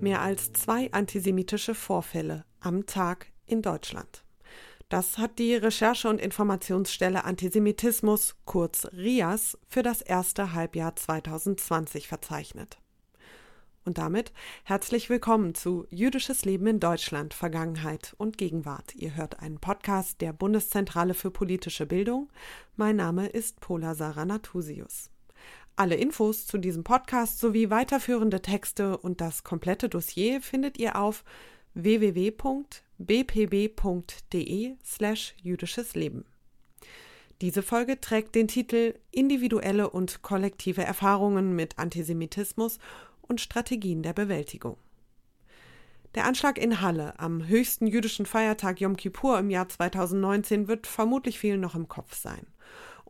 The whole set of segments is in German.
Mehr als zwei antisemitische Vorfälle am Tag in Deutschland. Das hat die Recherche- und Informationsstelle Antisemitismus, kurz RIAS, für das erste Halbjahr 2020 verzeichnet. Und damit herzlich willkommen zu Jüdisches Leben in Deutschland, Vergangenheit und Gegenwart. Ihr hört einen Podcast der Bundeszentrale für politische Bildung. Mein Name ist Pola Sarah Natusius. Alle Infos zu diesem Podcast sowie weiterführende Texte und das komplette Dossier findet ihr auf www.bpb.de slash jüdisches Leben. Diese Folge trägt den Titel Individuelle und kollektive Erfahrungen mit Antisemitismus und Strategien der Bewältigung. Der Anschlag in Halle am höchsten jüdischen Feiertag Yom Kippur im Jahr 2019 wird vermutlich vielen noch im Kopf sein.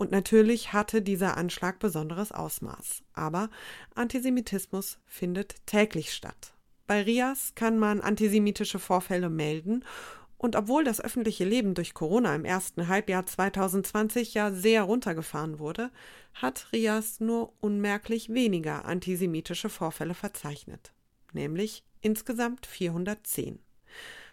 Und natürlich hatte dieser Anschlag besonderes Ausmaß. Aber Antisemitismus findet täglich statt. Bei RIAS kann man antisemitische Vorfälle melden und obwohl das öffentliche Leben durch Corona im ersten Halbjahr 2020 ja sehr runtergefahren wurde, hat RIAS nur unmerklich weniger antisemitische Vorfälle verzeichnet, nämlich insgesamt 410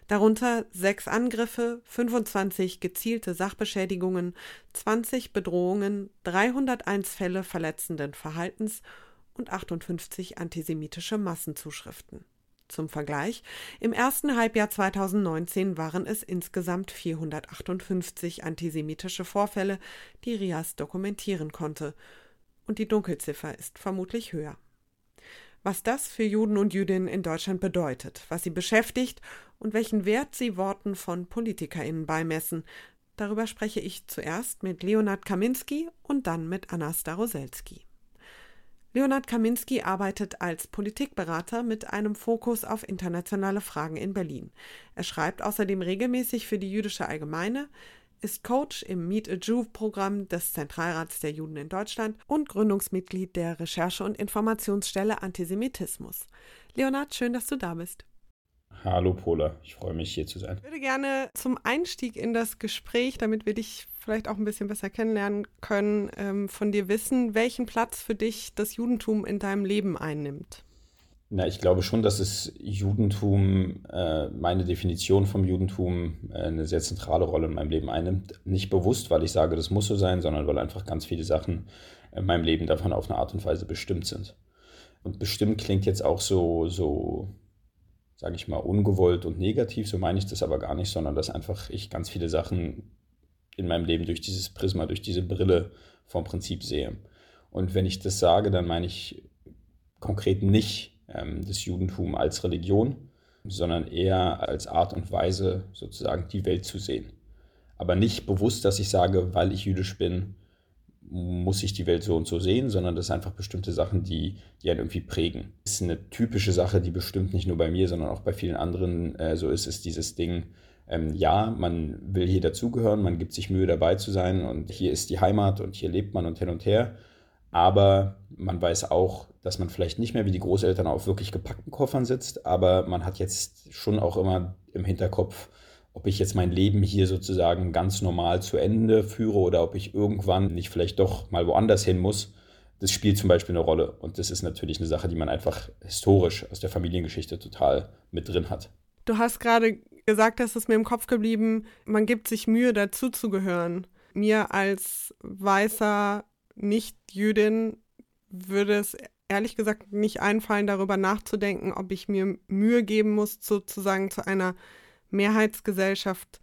darunter sechs Angriffe, 25 gezielte Sachbeschädigungen, 20 Bedrohungen, 301 Fälle verletzenden Verhaltens und 58 antisemitische Massenzuschriften. Zum Vergleich, im ersten Halbjahr 2019 waren es insgesamt 458 antisemitische Vorfälle, die Rias dokumentieren konnte, und die Dunkelziffer ist vermutlich höher was das für Juden und Jüdinnen in Deutschland bedeutet, was sie beschäftigt und welchen Wert sie Worten von PolitikerInnen beimessen. Darüber spreche ich zuerst mit Leonard Kaminski und dann mit Anna Staroselski. Leonard Kaminski arbeitet als Politikberater mit einem Fokus auf internationale Fragen in Berlin. Er schreibt außerdem regelmäßig für die Jüdische Allgemeine, ist Coach im Meet a Jew-Programm des Zentralrats der Juden in Deutschland und Gründungsmitglied der Recherche- und Informationsstelle Antisemitismus. Leonard, schön, dass du da bist. Hallo Pola, ich freue mich hier zu sein. Ich würde gerne zum Einstieg in das Gespräch, damit wir dich vielleicht auch ein bisschen besser kennenlernen können, ähm, von dir wissen, welchen Platz für dich das Judentum in deinem Leben einnimmt. Na, ich glaube schon, dass das Judentum, äh, meine Definition vom Judentum, äh, eine sehr zentrale Rolle in meinem Leben einnimmt. Nicht bewusst, weil ich sage, das muss so sein, sondern weil einfach ganz viele Sachen in meinem Leben davon auf eine Art und Weise bestimmt sind. Und bestimmt klingt jetzt auch so, so, sage ich mal, ungewollt und negativ, so meine ich das aber gar nicht, sondern dass einfach ich ganz viele Sachen in meinem Leben durch dieses Prisma, durch diese Brille vom Prinzip sehe. Und wenn ich das sage, dann meine ich konkret nicht das Judentum als Religion, sondern eher als Art und Weise, sozusagen die Welt zu sehen. Aber nicht bewusst, dass ich sage, weil ich jüdisch bin, muss ich die Welt so und so sehen, sondern das sind einfach bestimmte Sachen, die, die einen irgendwie prägen. Das ist eine typische Sache, die bestimmt nicht nur bei mir, sondern auch bei vielen anderen äh, so ist, ist dieses Ding, ähm, ja, man will hier dazugehören, man gibt sich Mühe dabei zu sein und hier ist die Heimat und hier lebt man und hin und her. Aber man weiß auch, dass man vielleicht nicht mehr wie die Großeltern auf wirklich gepackten Koffern sitzt, aber man hat jetzt schon auch immer im Hinterkopf, ob ich jetzt mein Leben hier sozusagen ganz normal zu Ende führe oder ob ich irgendwann nicht vielleicht doch mal woanders hin muss. Das spielt zum Beispiel eine Rolle. Und das ist natürlich eine Sache, die man einfach historisch aus der Familiengeschichte total mit drin hat. Du hast gerade gesagt, dass es mir im Kopf geblieben, man gibt sich Mühe, dazuzugehören. Mir als weißer Nicht-Jüdin würde es ehrlich gesagt nicht einfallen, darüber nachzudenken, ob ich mir Mühe geben muss, sozusagen zu einer Mehrheitsgesellschaft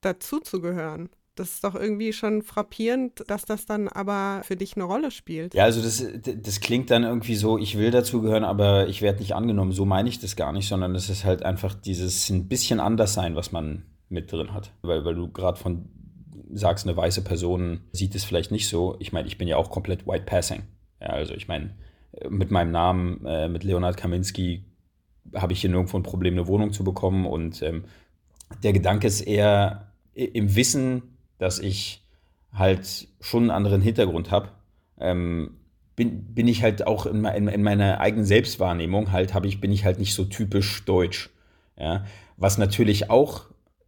dazuzugehören. Das ist doch irgendwie schon frappierend, dass das dann aber für dich eine Rolle spielt. Ja, also das, das klingt dann irgendwie so, ich will dazugehören, aber ich werde nicht angenommen. So meine ich das gar nicht, sondern es ist halt einfach dieses ein bisschen anders sein, was man mit drin hat. Weil, weil du gerade von sagst, eine weiße Person sieht es vielleicht nicht so. Ich meine, ich bin ja auch komplett white passing. Ja, also ich meine, mit meinem Namen, äh, mit Leonard Kaminski, habe ich hier nirgendwo ein Problem, eine Wohnung zu bekommen. Und ähm, der Gedanke ist eher im Wissen, dass ich halt schon einen anderen Hintergrund habe, ähm, bin, bin ich halt auch in, in, in meiner eigenen Selbstwahrnehmung halt, habe ich, bin ich halt nicht so typisch deutsch. Ja? Was natürlich auch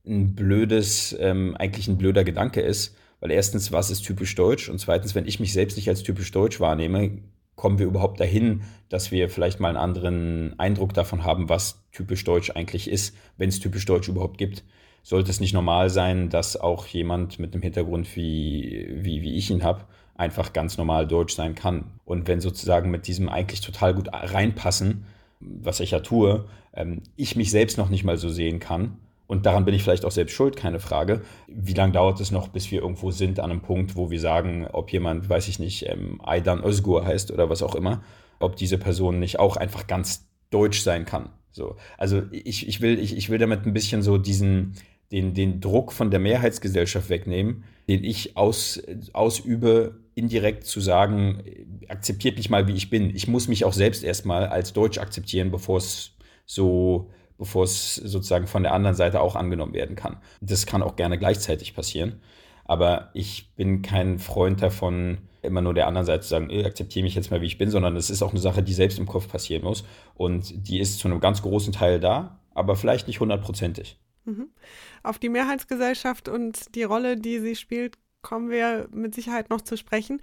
ein blödes, ähm, eigentlich ein blöder Gedanke ist, weil erstens, was ist typisch deutsch? Und zweitens, wenn ich mich selbst nicht als typisch deutsch wahrnehme, kommen wir überhaupt dahin, dass wir vielleicht mal einen anderen Eindruck davon haben, was typisch deutsch eigentlich ist, wenn es typisch deutsch überhaupt gibt. Sollte es nicht normal sein, dass auch jemand mit einem Hintergrund wie, wie, wie ich ihn habe, einfach ganz normal deutsch sein kann. Und wenn sozusagen mit diesem eigentlich total gut reinpassen, was ich ja tue, ähm, ich mich selbst noch nicht mal so sehen kann, und daran bin ich vielleicht auch selbst schuld, keine Frage. Wie lange dauert es noch, bis wir irgendwo sind an einem Punkt, wo wir sagen, ob jemand, weiß ich nicht, ähm, Aydan Özgur heißt oder was auch immer, ob diese Person nicht auch einfach ganz deutsch sein kann. So. Also ich, ich, will, ich, ich will damit ein bisschen so diesen, den, den Druck von der Mehrheitsgesellschaft wegnehmen, den ich aus, ausübe, indirekt zu sagen, akzeptiert mich mal, wie ich bin. Ich muss mich auch selbst erstmal als Deutsch akzeptieren, bevor es so, bevor es sozusagen von der anderen Seite auch angenommen werden kann. Das kann auch gerne gleichzeitig passieren. Aber ich bin kein Freund davon, immer nur der anderen Seite zu sagen, akzeptiere mich jetzt mal, wie ich bin, sondern es ist auch eine Sache, die selbst im Kopf passieren muss. Und die ist zu einem ganz großen Teil da, aber vielleicht nicht hundertprozentig. Mhm. Auf die Mehrheitsgesellschaft und die Rolle, die sie spielt, kommen wir mit Sicherheit noch zu sprechen.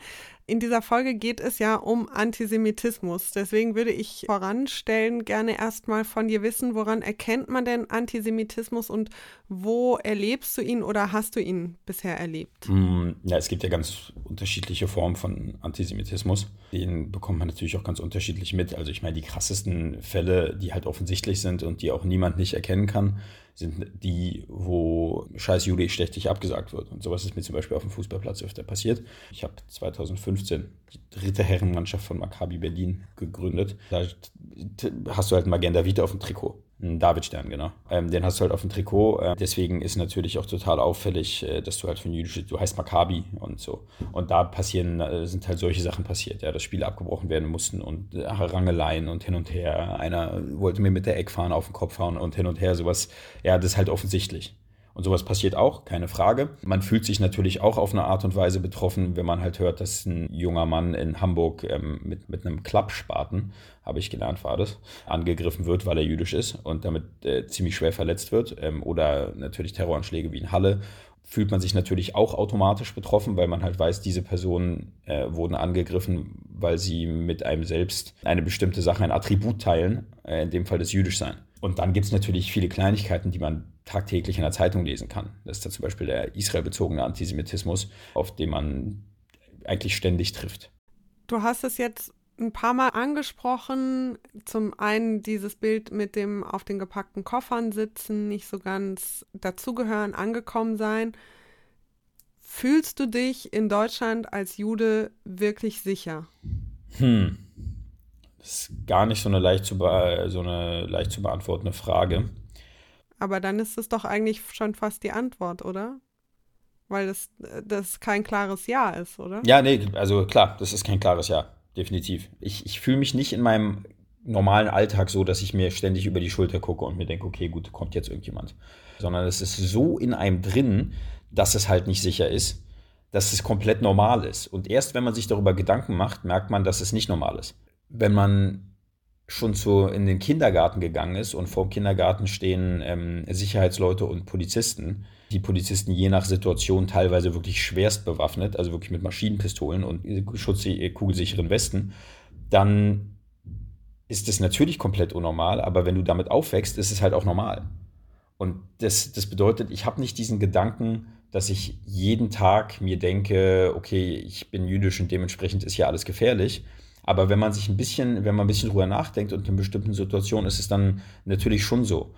In dieser Folge geht es ja um Antisemitismus. Deswegen würde ich voranstellen, gerne erstmal von dir wissen, woran erkennt man denn Antisemitismus und wo erlebst du ihn oder hast du ihn bisher erlebt? Mm, ja, es gibt ja ganz unterschiedliche Formen von Antisemitismus. Den bekommt man natürlich auch ganz unterschiedlich mit. Also ich meine, die krassesten Fälle, die halt offensichtlich sind und die auch niemand nicht erkennen kann, sind die, wo Scheiß stech dich abgesagt wird. Und sowas ist mir zum Beispiel auf dem Fußballplatz öfter passiert. Ich habe 2015 die dritte Herrenmannschaft von Maccabi Berlin gegründet. Da hast du halt Magenta Vita auf dem Trikot. Ein Davidstern, genau. Ähm, den hast du halt auf dem Trikot. Äh, deswegen ist natürlich auch total auffällig, äh, dass du halt für ein jüdisches, du heißt Maccabi und so. Und da passieren, äh, sind halt solche Sachen passiert, ja, dass Spiele abgebrochen werden mussten und äh, Rangeleien und hin und her. Einer wollte mir mit der Eckfahne auf den Kopf hauen und hin und her, sowas. Ja, das ist halt offensichtlich. Und sowas passiert auch, keine Frage. Man fühlt sich natürlich auch auf eine Art und Weise betroffen, wenn man halt hört, dass ein junger Mann in Hamburg ähm, mit, mit einem Klappspaten, habe ich gelernt, war das, angegriffen wird, weil er jüdisch ist und damit äh, ziemlich schwer verletzt wird. Ähm, oder natürlich Terroranschläge wie in Halle fühlt man sich natürlich auch automatisch betroffen, weil man halt weiß, diese Personen äh, wurden angegriffen, weil sie mit einem selbst eine bestimmte Sache, ein Attribut teilen, äh, in dem Fall das Jüdischsein. Und dann gibt es natürlich viele Kleinigkeiten, die man tagtäglich in der Zeitung lesen kann. Das ist da zum Beispiel der israelbezogene Antisemitismus, auf den man eigentlich ständig trifft. Du hast es jetzt ein paar Mal angesprochen. Zum einen dieses Bild mit dem auf den gepackten Koffern sitzen, nicht so ganz dazugehören, angekommen sein. Fühlst du dich in Deutschland als Jude wirklich sicher? Hm. Das ist gar nicht so eine leicht zu, so eine leicht zu beantwortende Frage. Aber dann ist es doch eigentlich schon fast die Antwort, oder? Weil das, das kein klares Ja ist, oder? Ja, nee, also klar, das ist kein klares Ja, definitiv. Ich, ich fühle mich nicht in meinem normalen Alltag so, dass ich mir ständig über die Schulter gucke und mir denke, okay, gut, kommt jetzt irgendjemand. Sondern es ist so in einem drin, dass es halt nicht sicher ist, dass es komplett normal ist. Und erst wenn man sich darüber Gedanken macht, merkt man, dass es nicht normal ist wenn man schon zu, in den Kindergarten gegangen ist und vor dem Kindergarten stehen ähm, Sicherheitsleute und Polizisten. Die Polizisten je nach Situation teilweise wirklich schwerst bewaffnet, also wirklich mit Maschinenpistolen und kugelsicheren Westen. Dann ist es natürlich komplett unnormal, aber wenn du damit aufwächst, ist es halt auch normal. Und das, das bedeutet, ich habe nicht diesen Gedanken, dass ich jeden Tag mir denke, okay, ich bin jüdisch und dementsprechend ist hier alles gefährlich, aber wenn man sich ein bisschen, wenn man ein bisschen drüber nachdenkt und in bestimmten Situationen ist es dann natürlich schon so.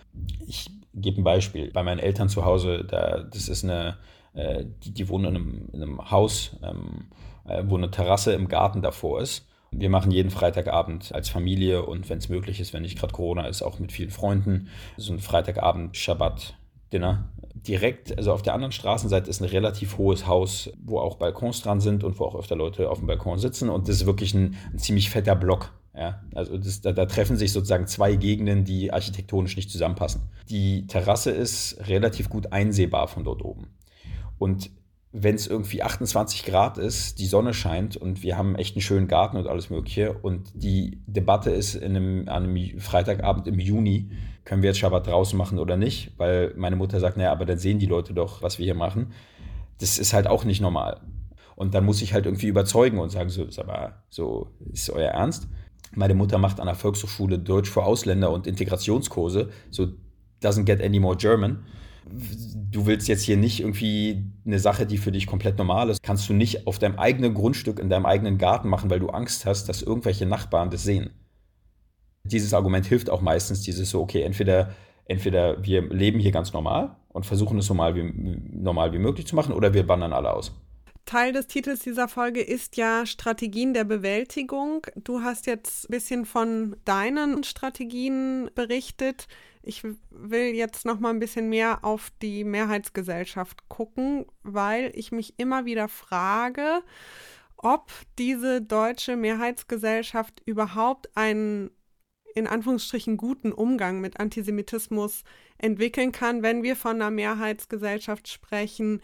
Ich gebe ein Beispiel. Bei meinen Eltern zu Hause, da, das ist eine, äh, die, die wohnen in einem, in einem Haus, ähm, äh, wo eine Terrasse im Garten davor ist. Wir machen jeden Freitagabend als Familie und wenn es möglich ist, wenn nicht gerade Corona ist, auch mit vielen Freunden, so ein Freitagabend Shabbat Dinner direkt, also auf der anderen Straßenseite ist ein relativ hohes Haus, wo auch Balkons dran sind und wo auch öfter Leute auf dem Balkon sitzen. Und das ist wirklich ein, ein ziemlich fetter Block. Ja, also das, da, da, treffen sich sozusagen zwei Gegenden, die architektonisch nicht zusammenpassen. Die Terrasse ist relativ gut einsehbar von dort oben. Und wenn es irgendwie 28 Grad ist, die Sonne scheint und wir haben echt einen schönen Garten und alles Mögliche und die Debatte ist in einem, an einem Freitagabend im Juni, können wir jetzt Schabbat draußen machen oder nicht? Weil meine Mutter sagt, naja, aber dann sehen die Leute doch, was wir hier machen. Das ist halt auch nicht normal. Und dann muss ich halt irgendwie überzeugen und sagen, so, ist aber, so, ist euer Ernst? Meine Mutter macht an der Volkshochschule Deutsch für Ausländer und Integrationskurse, so doesn't get any more German. Du willst jetzt hier nicht irgendwie eine Sache, die für dich komplett normal ist, kannst du nicht auf deinem eigenen Grundstück in deinem eigenen Garten machen, weil du Angst hast, dass irgendwelche Nachbarn das sehen. Dieses Argument hilft auch meistens, dieses so, okay, entweder, entweder wir leben hier ganz normal und versuchen es so normal wie, normal wie möglich zu machen oder wir wandern alle aus. Teil des Titels dieser Folge ist ja Strategien der Bewältigung. Du hast jetzt ein bisschen von deinen Strategien berichtet. Ich will jetzt noch mal ein bisschen mehr auf die Mehrheitsgesellschaft gucken, weil ich mich immer wieder frage, ob diese deutsche Mehrheitsgesellschaft überhaupt einen in Anführungsstrichen guten Umgang mit Antisemitismus entwickeln kann, wenn wir von einer Mehrheitsgesellschaft sprechen,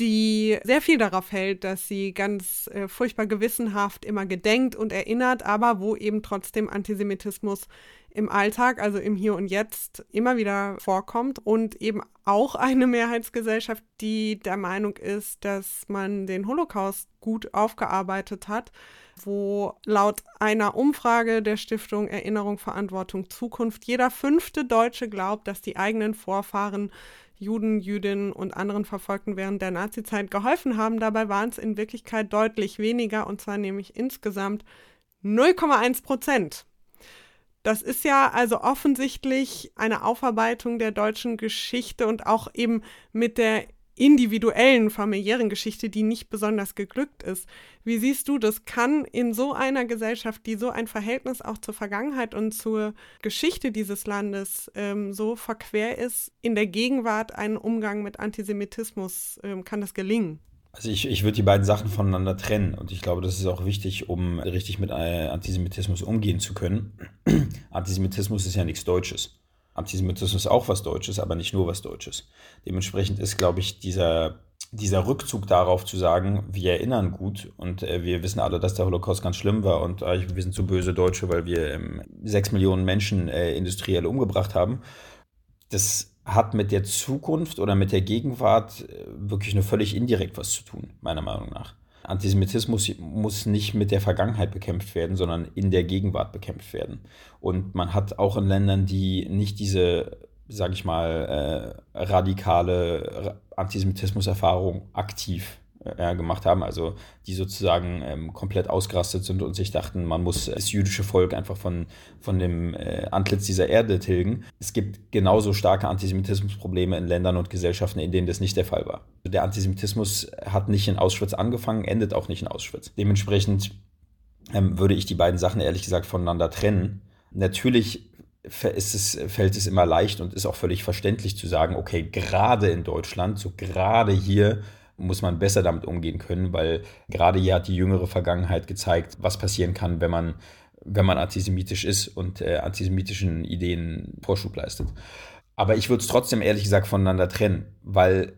die sehr viel darauf hält, dass sie ganz äh, furchtbar gewissenhaft immer gedenkt und erinnert, aber wo eben trotzdem Antisemitismus im Alltag, also im Hier und Jetzt, immer wieder vorkommt und eben auch eine Mehrheitsgesellschaft, die der Meinung ist, dass man den Holocaust gut aufgearbeitet hat, wo laut einer Umfrage der Stiftung Erinnerung, Verantwortung, Zukunft jeder fünfte Deutsche glaubt, dass die eigenen Vorfahren Juden, Jüdinnen und anderen Verfolgten während der Nazizeit geholfen haben. Dabei waren es in Wirklichkeit deutlich weniger, und zwar nämlich insgesamt 0,1 Prozent. Das ist ja also offensichtlich eine Aufarbeitung der deutschen Geschichte und auch eben mit der individuellen familiären Geschichte, die nicht besonders geglückt ist. Wie siehst du das? Kann in so einer Gesellschaft, die so ein Verhältnis auch zur Vergangenheit und zur Geschichte dieses Landes ähm, so verquer ist, in der Gegenwart einen Umgang mit Antisemitismus, ähm, kann das gelingen? Also ich, ich würde die beiden Sachen voneinander trennen und ich glaube, das ist auch wichtig, um richtig mit äh, Antisemitismus umgehen zu können. Antisemitismus ist ja nichts Deutsches. Antisemitismus ist auch was Deutsches, aber nicht nur was Deutsches. Dementsprechend ist, glaube ich, dieser, dieser Rückzug darauf zu sagen, wir erinnern gut und äh, wir wissen alle, dass der Holocaust ganz schlimm war und äh, wir sind zu böse Deutsche, weil wir ähm, sechs Millionen Menschen äh, industriell umgebracht haben. Das hat mit der Zukunft oder mit der Gegenwart äh, wirklich nur völlig indirekt was zu tun, meiner Meinung nach. Antisemitismus muss nicht mit der Vergangenheit bekämpft werden, sondern in der Gegenwart bekämpft werden. Und man hat auch in Ländern, die nicht diese, sage ich mal, äh, radikale Antisemitismus-Erfahrung aktiv äh, gemacht haben, also die sozusagen ähm, komplett ausgerastet sind und sich dachten, man muss das jüdische Volk einfach von, von dem äh, Antlitz dieser Erde tilgen. Es gibt genauso starke Antisemitismusprobleme in Ländern und Gesellschaften, in denen das nicht der Fall war. Der Antisemitismus hat nicht in Auschwitz angefangen, endet auch nicht in Auschwitz. Dementsprechend ähm, würde ich die beiden Sachen ehrlich gesagt voneinander trennen. Natürlich es, fällt es immer leicht und ist auch völlig verständlich zu sagen, okay, gerade in Deutschland, so gerade hier muss man besser damit umgehen können, weil gerade hier hat die jüngere Vergangenheit gezeigt, was passieren kann, wenn man, wenn man antisemitisch ist und äh, antisemitischen Ideen Vorschub leistet. Aber ich würde es trotzdem ehrlich gesagt voneinander trennen, weil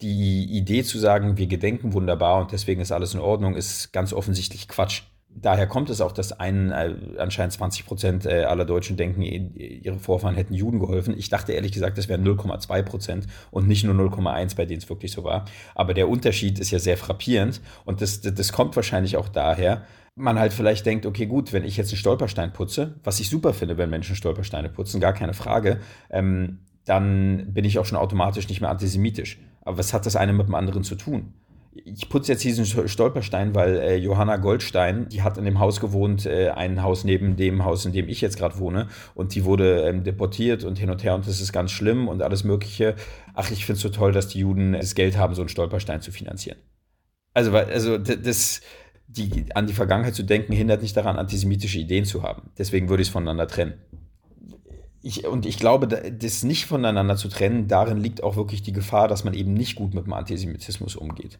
die Idee zu sagen, wir gedenken wunderbar und deswegen ist alles in Ordnung, ist ganz offensichtlich Quatsch daher kommt es auch, dass ein, äh, anscheinend 20 Prozent äh, aller Deutschen denken, ihre Vorfahren hätten Juden geholfen. Ich dachte ehrlich gesagt, das wären 0,2 Prozent und nicht nur 0,1, bei denen es wirklich so war. Aber der Unterschied ist ja sehr frappierend und das, das kommt wahrscheinlich auch daher, man halt vielleicht denkt, okay, gut, wenn ich jetzt einen Stolperstein putze, was ich super finde, wenn Menschen Stolpersteine putzen, gar keine Frage, ähm, dann bin ich auch schon automatisch nicht mehr antisemitisch. Aber was hat das eine mit dem anderen zu tun? Ich putze jetzt diesen Stolperstein, weil äh, Johanna Goldstein, die hat in dem Haus gewohnt, äh, ein Haus neben dem Haus, in dem ich jetzt gerade wohne. Und die wurde ähm, deportiert und hin und her und das ist ganz schlimm und alles Mögliche. Ach, ich finde es so toll, dass die Juden das Geld haben, so einen Stolperstein zu finanzieren. Also, also das, die, an die Vergangenheit zu denken, hindert nicht daran, antisemitische Ideen zu haben. Deswegen würde ich es voneinander trennen. Ich, und ich glaube, das nicht voneinander zu trennen, darin liegt auch wirklich die Gefahr, dass man eben nicht gut mit dem Antisemitismus umgeht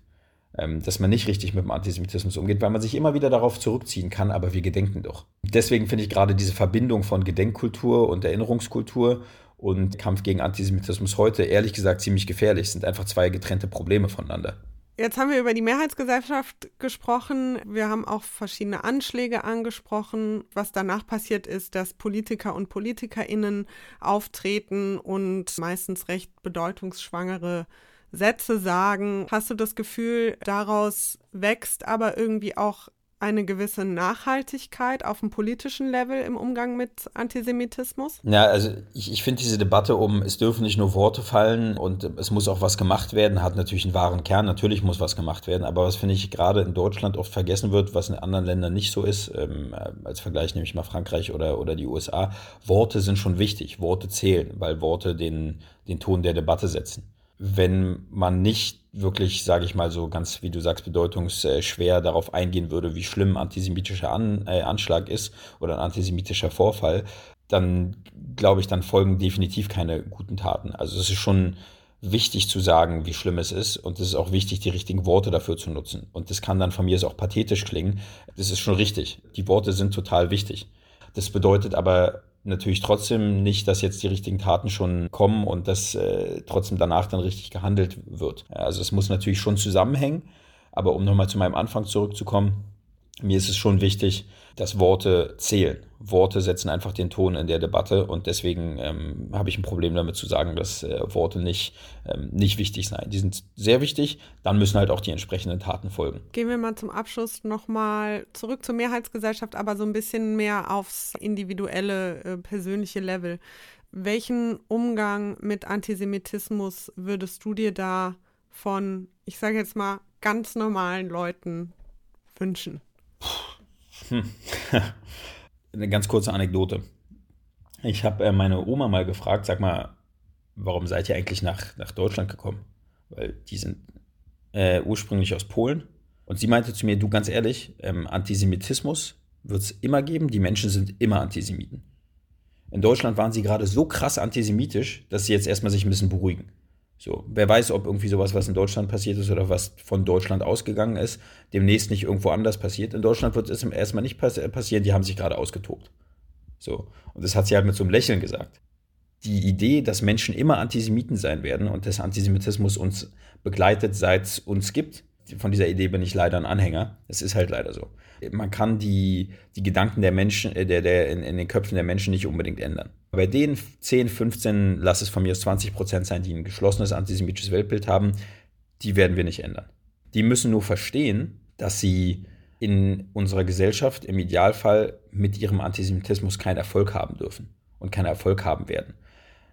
dass man nicht richtig mit dem Antisemitismus umgeht, weil man sich immer wieder darauf zurückziehen kann, aber wir gedenken doch. Deswegen finde ich gerade diese Verbindung von Gedenkkultur und Erinnerungskultur und Kampf gegen Antisemitismus heute ehrlich gesagt ziemlich gefährlich, es sind einfach zwei getrennte Probleme voneinander. Jetzt haben wir über die Mehrheitsgesellschaft gesprochen. Wir haben auch verschiedene Anschläge angesprochen. Was danach passiert ist, dass Politiker und Politikerinnen auftreten und meistens recht bedeutungsschwangere Sätze sagen. Hast du das Gefühl, daraus wächst aber irgendwie auch eine gewisse Nachhaltigkeit auf dem politischen Level im Umgang mit Antisemitismus? Ja, also ich, ich finde diese Debatte um, es dürfen nicht nur Worte fallen und es muss auch was gemacht werden, hat natürlich einen wahren Kern. Natürlich muss was gemacht werden, aber was finde ich gerade in Deutschland oft vergessen wird, was in anderen Ländern nicht so ist, ähm, als Vergleich nehme ich mal Frankreich oder, oder die USA, Worte sind schon wichtig, Worte zählen, weil Worte den, den Ton der Debatte setzen wenn man nicht wirklich, sage ich mal so ganz, wie du sagst, bedeutungsschwer darauf eingehen würde, wie schlimm antisemitischer An äh, Anschlag ist oder ein antisemitischer Vorfall, dann glaube ich, dann folgen definitiv keine guten Taten. Also es ist schon wichtig zu sagen, wie schlimm es ist und es ist auch wichtig, die richtigen Worte dafür zu nutzen. Und das kann dann von mir auch pathetisch klingen. Das ist schon richtig. Die Worte sind total wichtig. Das bedeutet aber natürlich trotzdem nicht, dass jetzt die richtigen Taten schon kommen und dass äh, trotzdem danach dann richtig gehandelt wird. Also es muss natürlich schon zusammenhängen. Aber um nochmal zu meinem Anfang zurückzukommen, mir ist es schon wichtig, dass Worte zählen. Worte setzen einfach den Ton in der Debatte und deswegen ähm, habe ich ein Problem damit zu sagen, dass äh, Worte nicht, ähm, nicht wichtig seien. Die sind sehr wichtig, dann müssen halt auch die entsprechenden Taten folgen. Gehen wir mal zum Abschluss nochmal zurück zur Mehrheitsgesellschaft, aber so ein bisschen mehr aufs individuelle, äh, persönliche Level. Welchen Umgang mit Antisemitismus würdest du dir da von, ich sage jetzt mal, ganz normalen Leuten wünschen? Hm. Eine ganz kurze Anekdote. Ich habe äh, meine Oma mal gefragt, sag mal, warum seid ihr eigentlich nach, nach Deutschland gekommen? Weil die sind äh, ursprünglich aus Polen. Und sie meinte zu mir, du ganz ehrlich, ähm, Antisemitismus wird es immer geben, die Menschen sind immer Antisemiten. In Deutschland waren sie gerade so krass antisemitisch, dass sie jetzt erstmal sich ein bisschen beruhigen. So, wer weiß, ob irgendwie sowas, was in Deutschland passiert ist oder was von Deutschland ausgegangen ist, demnächst nicht irgendwo anders passiert. In Deutschland wird es erstmal nicht passieren, die haben sich gerade ausgetobt. So, und das hat sie halt mit so einem Lächeln gesagt. Die Idee, dass Menschen immer Antisemiten sein werden und dass Antisemitismus uns begleitet, seit es uns gibt, von dieser Idee bin ich leider ein Anhänger. Es ist halt leider so. Man kann die, die Gedanken der Menschen, äh, der, der in, in den Köpfen der Menschen nicht unbedingt ändern. Bei den 10, 15, lass es von mir aus 20 Prozent sein, die ein geschlossenes antisemitisches Weltbild haben, die werden wir nicht ändern. Die müssen nur verstehen, dass sie in unserer Gesellschaft im Idealfall mit ihrem Antisemitismus keinen Erfolg haben dürfen und keinen Erfolg haben werden.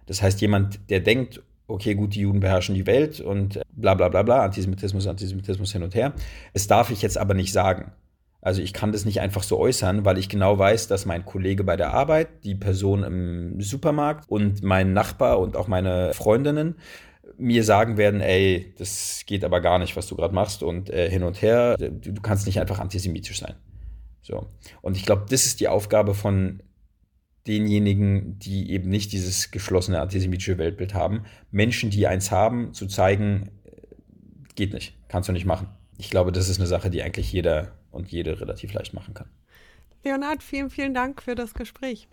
Das heißt, jemand, der denkt, okay, gut, die Juden beherrschen die Welt und bla bla bla bla, Antisemitismus, Antisemitismus hin und her. Es darf ich jetzt aber nicht sagen. Also ich kann das nicht einfach so äußern, weil ich genau weiß, dass mein Kollege bei der Arbeit, die Person im Supermarkt und mein Nachbar und auch meine Freundinnen mir sagen werden, ey, das geht aber gar nicht, was du gerade machst und äh, hin und her, du, du kannst nicht einfach antisemitisch sein. So. Und ich glaube, das ist die Aufgabe von denjenigen, die eben nicht dieses geschlossene antisemitische Weltbild haben, Menschen, die eins haben, zu zeigen, äh, geht nicht, kannst du nicht machen. Ich glaube, das ist eine Sache, die eigentlich jeder und jede relativ leicht machen kann. Leonard, vielen, vielen Dank für das Gespräch.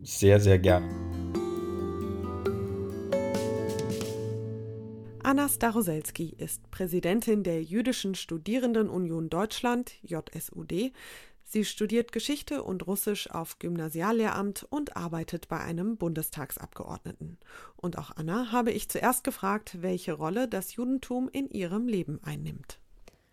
Sehr, sehr gern. Anna Staroselski ist Präsidentin der Jüdischen Studierendenunion Deutschland, JSUD. Sie studiert Geschichte und Russisch auf Gymnasiallehramt und arbeitet bei einem Bundestagsabgeordneten. Und auch Anna habe ich zuerst gefragt, welche Rolle das Judentum in ihrem Leben einnimmt.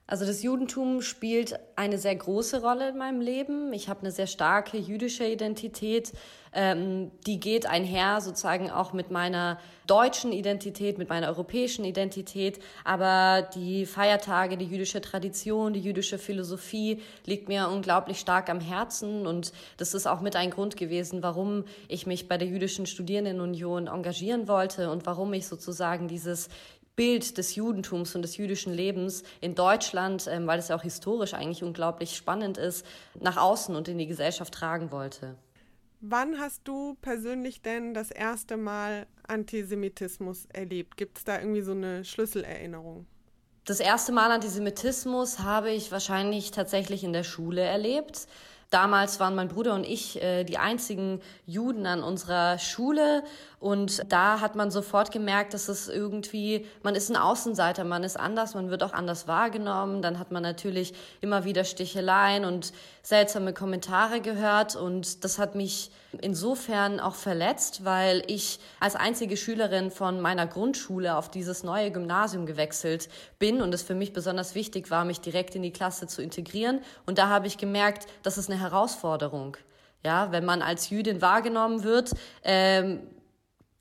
Also das Judentum spielt eine sehr große Rolle in meinem Leben. Ich habe eine sehr starke jüdische Identität. Ähm, die geht einher sozusagen auch mit meiner deutschen Identität, mit meiner europäischen Identität. Aber die Feiertage, die jüdische Tradition, die jüdische Philosophie liegt mir unglaublich stark am Herzen. Und das ist auch mit ein Grund gewesen, warum ich mich bei der Jüdischen Studierendenunion engagieren wollte und warum ich sozusagen dieses Bild des Judentums und des jüdischen Lebens in Deutschland, ähm, weil es ja auch historisch eigentlich unglaublich spannend ist, nach außen und in die Gesellschaft tragen wollte. Wann hast du persönlich denn das erste Mal Antisemitismus erlebt? Gibt es da irgendwie so eine Schlüsselerinnerung? Das erste Mal Antisemitismus habe ich wahrscheinlich tatsächlich in der Schule erlebt. Damals waren mein Bruder und ich äh, die einzigen Juden an unserer Schule und da hat man sofort gemerkt, dass es irgendwie, man ist ein Außenseiter, man ist anders, man wird auch anders wahrgenommen. Dann hat man natürlich immer wieder Sticheleien und seltsame Kommentare gehört und das hat mich insofern auch verletzt, weil ich als einzige Schülerin von meiner Grundschule auf dieses neue Gymnasium gewechselt bin und es für mich besonders wichtig war, mich direkt in die Klasse zu integrieren. Und da habe ich gemerkt, das ist eine Herausforderung. Ja, wenn man als Jüdin wahrgenommen wird, ähm,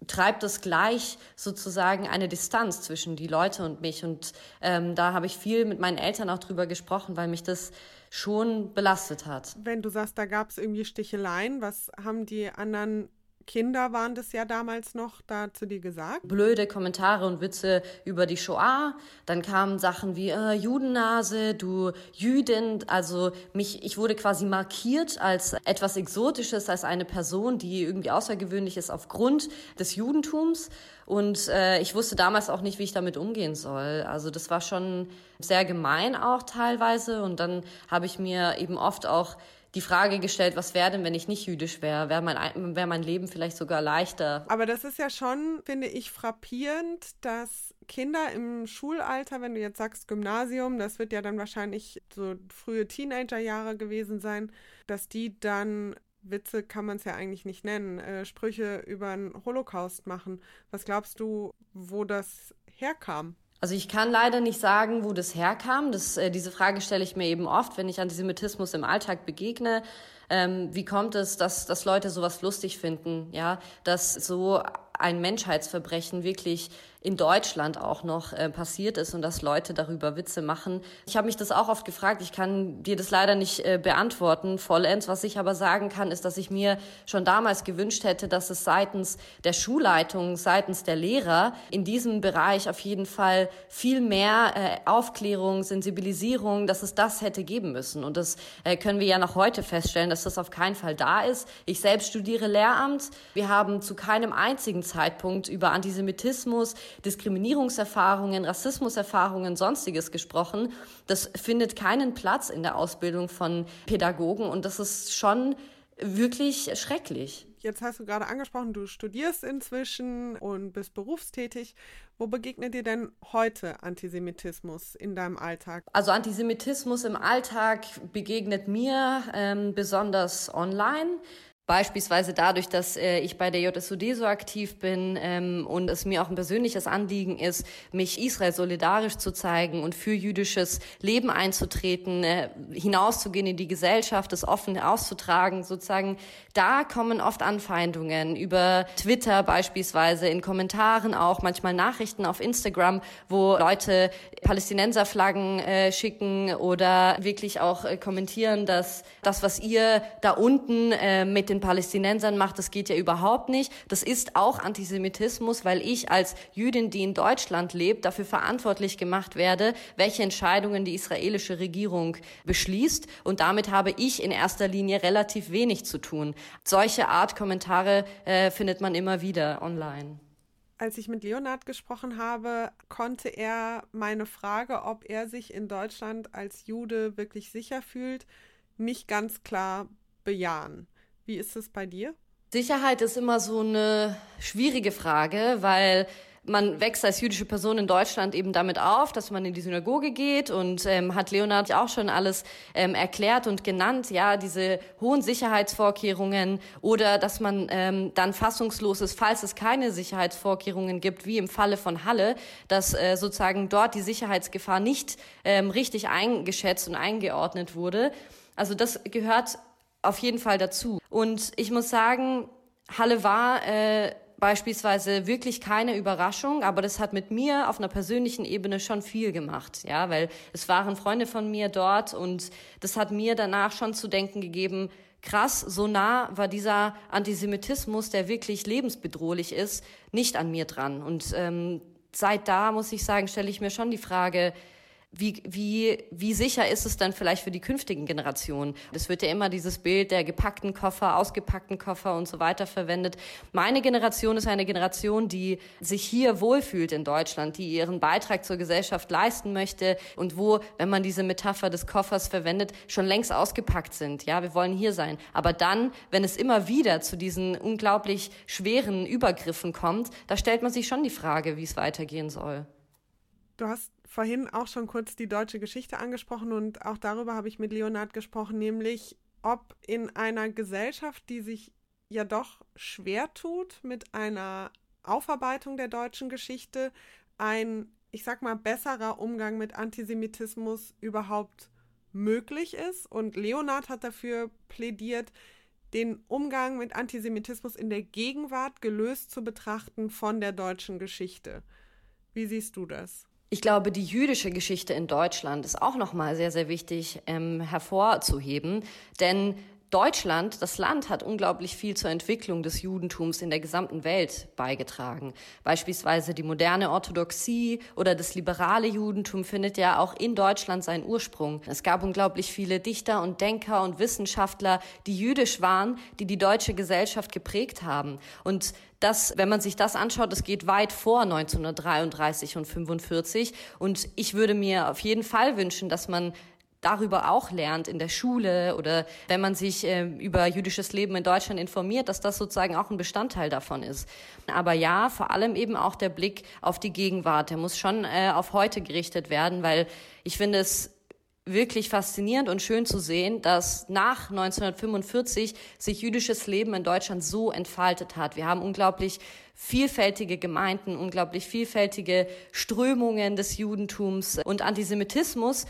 treibt es gleich sozusagen eine Distanz zwischen die Leute und mich. Und ähm, da habe ich viel mit meinen Eltern auch drüber gesprochen, weil mich das schon belastet hat. Wenn du sagst, da gab es irgendwie Sticheleien, was haben die anderen Kinder waren das ja damals noch da zu dir gesagt. Blöde Kommentare und Witze über die Shoah. Dann kamen Sachen wie äh, Judennase, du Jüdin. Also mich, ich wurde quasi markiert als etwas Exotisches, als eine Person, die irgendwie außergewöhnlich ist aufgrund des Judentums. Und äh, ich wusste damals auch nicht, wie ich damit umgehen soll. Also das war schon sehr gemein auch teilweise. Und dann habe ich mir eben oft auch die Frage gestellt, was wäre denn, wenn ich nicht jüdisch wäre? Wäre mein, wär mein Leben vielleicht sogar leichter? Aber das ist ja schon, finde ich, frappierend, dass Kinder im Schulalter, wenn du jetzt sagst Gymnasium, das wird ja dann wahrscheinlich so frühe Teenagerjahre gewesen sein, dass die dann Witze kann man es ja eigentlich nicht nennen, äh, Sprüche über den Holocaust machen. Was glaubst du, wo das herkam? Also ich kann leider nicht sagen, wo das herkam. Das, äh, diese Frage stelle ich mir eben oft, wenn ich Antisemitismus im Alltag begegne. Ähm, wie kommt es, dass, dass Leute sowas lustig finden, ja, dass so ein Menschheitsverbrechen wirklich in Deutschland auch noch äh, passiert ist und dass Leute darüber Witze machen. Ich habe mich das auch oft gefragt. Ich kann dir das leider nicht äh, beantworten vollends. Was ich aber sagen kann, ist, dass ich mir schon damals gewünscht hätte, dass es seitens der Schulleitung, seitens der Lehrer in diesem Bereich auf jeden Fall viel mehr äh, Aufklärung, Sensibilisierung, dass es das hätte geben müssen. Und das äh, können wir ja noch heute feststellen, dass das auf keinen Fall da ist. Ich selbst studiere Lehramt. Wir haben zu keinem einzigen Zeitpunkt über Antisemitismus, Diskriminierungserfahrungen, Rassismuserfahrungen, sonstiges gesprochen. Das findet keinen Platz in der Ausbildung von Pädagogen und das ist schon wirklich schrecklich. Jetzt hast du gerade angesprochen, du studierst inzwischen und bist berufstätig. Wo begegnet dir denn heute Antisemitismus in deinem Alltag? Also Antisemitismus im Alltag begegnet mir ähm, besonders online. Beispielsweise dadurch, dass äh, ich bei der JSUD so aktiv bin ähm, und es mir auch ein persönliches Anliegen ist, mich Israel solidarisch zu zeigen und für jüdisches Leben einzutreten, äh, hinauszugehen in die Gesellschaft, das offen auszutragen, sozusagen. Da kommen oft Anfeindungen über Twitter beispielsweise, in Kommentaren auch, manchmal Nachrichten auf Instagram, wo Leute Palästinenserflaggen äh, schicken oder wirklich auch äh, kommentieren, dass das, was ihr da unten äh, mit den den Palästinensern macht, das geht ja überhaupt nicht. Das ist auch Antisemitismus, weil ich als Jüdin, die in Deutschland lebt, dafür verantwortlich gemacht werde, welche Entscheidungen die israelische Regierung beschließt. Und damit habe ich in erster Linie relativ wenig zu tun. Solche Art Kommentare äh, findet man immer wieder online. Als ich mit Leonard gesprochen habe, konnte er meine Frage, ob er sich in Deutschland als Jude wirklich sicher fühlt, nicht ganz klar bejahen. Wie ist es bei dir? Sicherheit ist immer so eine schwierige Frage, weil man wächst als jüdische Person in Deutschland eben damit auf, dass man in die Synagoge geht und ähm, hat Leonard auch schon alles ähm, erklärt und genannt, ja, diese hohen Sicherheitsvorkehrungen oder dass man ähm, dann fassungslos ist, falls es keine Sicherheitsvorkehrungen gibt, wie im Falle von Halle, dass äh, sozusagen dort die Sicherheitsgefahr nicht ähm, richtig eingeschätzt und eingeordnet wurde. Also das gehört auf jeden Fall dazu. Und ich muss sagen, Halle war äh, beispielsweise wirklich keine Überraschung, aber das hat mit mir auf einer persönlichen Ebene schon viel gemacht, ja, weil es waren Freunde von mir dort und das hat mir danach schon zu denken gegeben, krass, so nah war dieser Antisemitismus, der wirklich lebensbedrohlich ist, nicht an mir dran. Und ähm, seit da, muss ich sagen, stelle ich mir schon die Frage, wie, wie, wie sicher ist es dann vielleicht für die künftigen Generationen? Es wird ja immer dieses Bild der gepackten Koffer, ausgepackten Koffer und so weiter verwendet. Meine Generation ist eine Generation, die sich hier wohlfühlt in Deutschland, die ihren Beitrag zur Gesellschaft leisten möchte und wo, wenn man diese Metapher des Koffers verwendet, schon längst ausgepackt sind. Ja, wir wollen hier sein. Aber dann, wenn es immer wieder zu diesen unglaublich schweren Übergriffen kommt, da stellt man sich schon die Frage, wie es weitergehen soll. Du hast vorhin auch schon kurz die deutsche Geschichte angesprochen und auch darüber habe ich mit Leonard gesprochen, nämlich ob in einer Gesellschaft, die sich ja doch schwer tut mit einer Aufarbeitung der deutschen Geschichte, ein, ich sag mal, besserer Umgang mit Antisemitismus überhaupt möglich ist. Und Leonard hat dafür plädiert, den Umgang mit Antisemitismus in der Gegenwart gelöst zu betrachten von der deutschen Geschichte. Wie siehst du das? Ich glaube, die jüdische Geschichte in Deutschland ist auch nochmal sehr, sehr wichtig ähm, hervorzuheben, denn Deutschland, das Land, hat unglaublich viel zur Entwicklung des Judentums in der gesamten Welt beigetragen. Beispielsweise die moderne Orthodoxie oder das liberale Judentum findet ja auch in Deutschland seinen Ursprung. Es gab unglaublich viele Dichter und Denker und Wissenschaftler, die jüdisch waren, die die deutsche Gesellschaft geprägt haben. Und das, wenn man sich das anschaut, das geht weit vor 1933 und 45. Und ich würde mir auf jeden Fall wünschen, dass man darüber auch lernt in der Schule oder wenn man sich äh, über jüdisches Leben in Deutschland informiert, dass das sozusagen auch ein Bestandteil davon ist. Aber ja, vor allem eben auch der Blick auf die Gegenwart, der muss schon äh, auf heute gerichtet werden, weil ich finde es wirklich faszinierend und schön zu sehen, dass nach 1945 sich jüdisches Leben in Deutschland so entfaltet hat. Wir haben unglaublich vielfältige Gemeinden, unglaublich vielfältige Strömungen des Judentums und Antisemitismus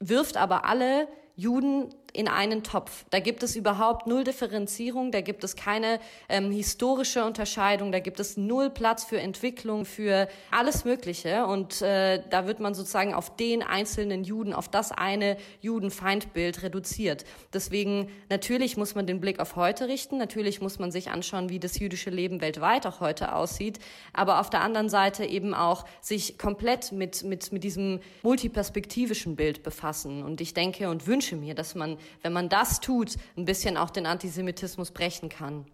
wirft aber alle Juden in einen Topf. Da gibt es überhaupt null Differenzierung, da gibt es keine ähm, historische Unterscheidung, da gibt es null Platz für Entwicklung, für alles Mögliche. Und äh, da wird man sozusagen auf den einzelnen Juden, auf das eine Judenfeindbild reduziert. Deswegen natürlich muss man den Blick auf heute richten, natürlich muss man sich anschauen, wie das jüdische Leben weltweit auch heute aussieht, aber auf der anderen Seite eben auch sich komplett mit, mit, mit diesem multiperspektivischen Bild befassen. Und ich denke und wünsche mir, dass man wenn man das tut, ein bisschen auch den Antisemitismus brechen kann.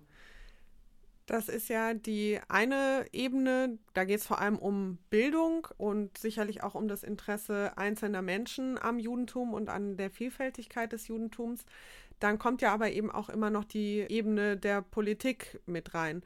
Das ist ja die eine Ebene, da geht es vor allem um Bildung und sicherlich auch um das Interesse einzelner Menschen am Judentum und an der Vielfältigkeit des Judentums. Dann kommt ja aber eben auch immer noch die Ebene der Politik mit rein.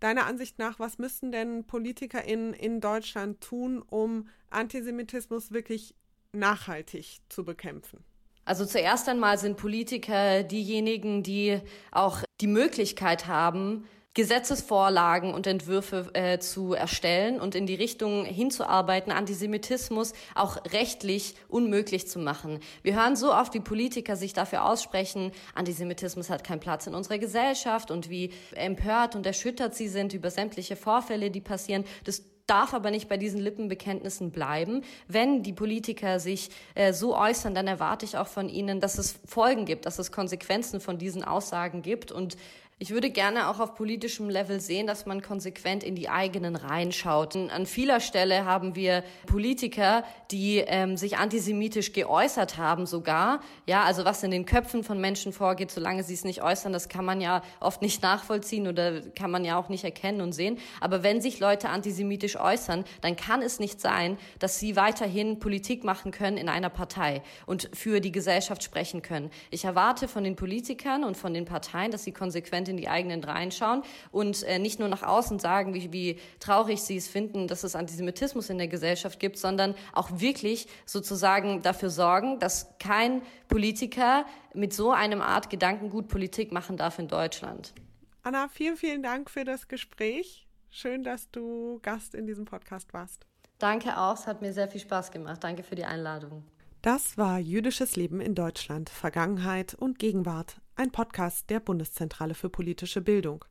Deiner Ansicht nach, was müssten denn PolitikerInnen in Deutschland tun, um Antisemitismus wirklich nachhaltig zu bekämpfen? Also zuerst einmal sind Politiker diejenigen, die auch die Möglichkeit haben, Gesetzesvorlagen und Entwürfe äh, zu erstellen und in die Richtung hinzuarbeiten, Antisemitismus auch rechtlich unmöglich zu machen. Wir hören so oft, wie Politiker sich dafür aussprechen, Antisemitismus hat keinen Platz in unserer Gesellschaft und wie empört und erschüttert sie sind über sämtliche Vorfälle, die passieren. Das darf aber nicht bei diesen Lippenbekenntnissen bleiben. Wenn die Politiker sich äh, so äußern, dann erwarte ich auch von ihnen, dass es Folgen gibt, dass es Konsequenzen von diesen Aussagen gibt und ich würde gerne auch auf politischem Level sehen, dass man konsequent in die eigenen Reihen schaut. An vieler Stelle haben wir Politiker, die ähm, sich antisemitisch geäußert haben sogar. Ja, also was in den Köpfen von Menschen vorgeht, solange sie es nicht äußern, das kann man ja oft nicht nachvollziehen oder kann man ja auch nicht erkennen und sehen. Aber wenn sich Leute antisemitisch äußern, dann kann es nicht sein, dass sie weiterhin Politik machen können in einer Partei und für die Gesellschaft sprechen können. Ich erwarte von den Politikern und von den Parteien, dass sie konsequent in die eigenen reinschauen und äh, nicht nur nach außen sagen, wie, wie traurig sie es finden, dass es Antisemitismus in der Gesellschaft gibt, sondern auch wirklich sozusagen dafür sorgen, dass kein Politiker mit so einem Art Gedankengut Politik machen darf in Deutschland. Anna, vielen, vielen Dank für das Gespräch. Schön, dass du Gast in diesem Podcast warst. Danke auch, es hat mir sehr viel Spaß gemacht. Danke für die Einladung. Das war Jüdisches Leben in Deutschland, Vergangenheit und Gegenwart, ein Podcast der Bundeszentrale für politische Bildung.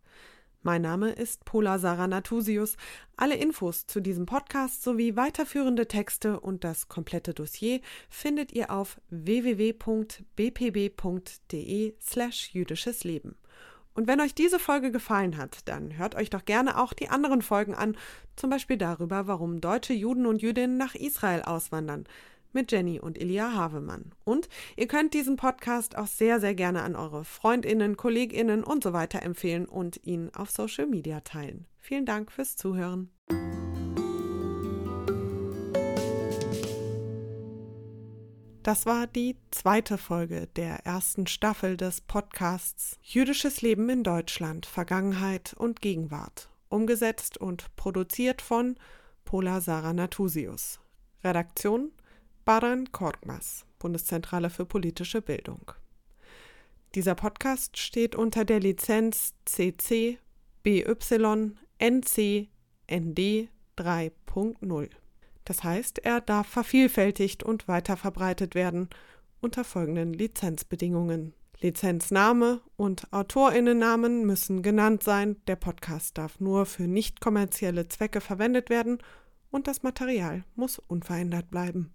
Mein Name ist Pola Sarah Natusius. Alle Infos zu diesem Podcast sowie weiterführende Texte und das komplette Dossier findet ihr auf www.bpb.de slash jüdisches Leben. Und wenn euch diese Folge gefallen hat, dann hört euch doch gerne auch die anderen Folgen an, zum Beispiel darüber, warum deutsche Juden und Jüdinnen nach Israel auswandern. Mit Jenny und Elia Havemann. Und ihr könnt diesen Podcast auch sehr, sehr gerne an eure Freundinnen, Kolleginnen und so weiter empfehlen und ihn auf Social Media teilen. Vielen Dank fürs Zuhören. Das war die zweite Folge der ersten Staffel des Podcasts Jüdisches Leben in Deutschland, Vergangenheit und Gegenwart, umgesetzt und produziert von Pola Sarah Natusius. Redaktion Baran Korkmaz, Bundeszentrale für politische Bildung. Dieser Podcast steht unter der Lizenz CC BY NC ND 3.0. Das heißt, er darf vervielfältigt und weiterverbreitet werden unter folgenden Lizenzbedingungen. Lizenzname und Autorinnennamen müssen genannt sein, der Podcast darf nur für nicht kommerzielle Zwecke verwendet werden und das Material muss unverändert bleiben.